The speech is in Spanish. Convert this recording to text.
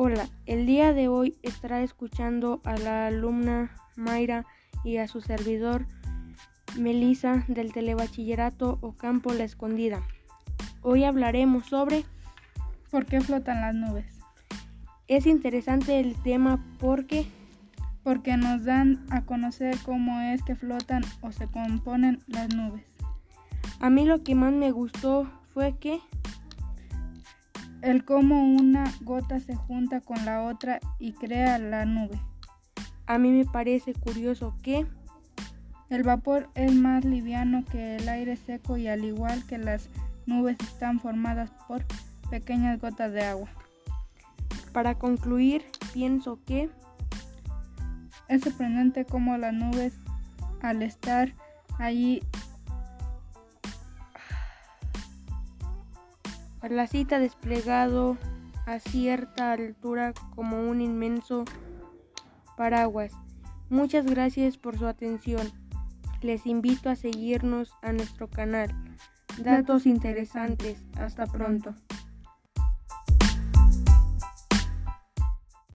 Hola, el día de hoy estará escuchando a la alumna Mayra y a su servidor Melisa del Telebachillerato Ocampo La Escondida. Hoy hablaremos sobre ¿Por qué flotan las nubes? Es interesante el tema porque porque nos dan a conocer cómo es que flotan o se componen las nubes. A mí lo que más me gustó fue que el cómo una gota se junta con la otra y crea la nube. A mí me parece curioso que el vapor es más liviano que el aire seco y al igual que las nubes están formadas por pequeñas gotas de agua. Para concluir, pienso que es sorprendente cómo las nubes al estar allí la cita desplegado a cierta altura como un inmenso paraguas. Muchas gracias por su atención. Les invito a seguirnos a nuestro canal. Datos interesantes. Hasta pronto.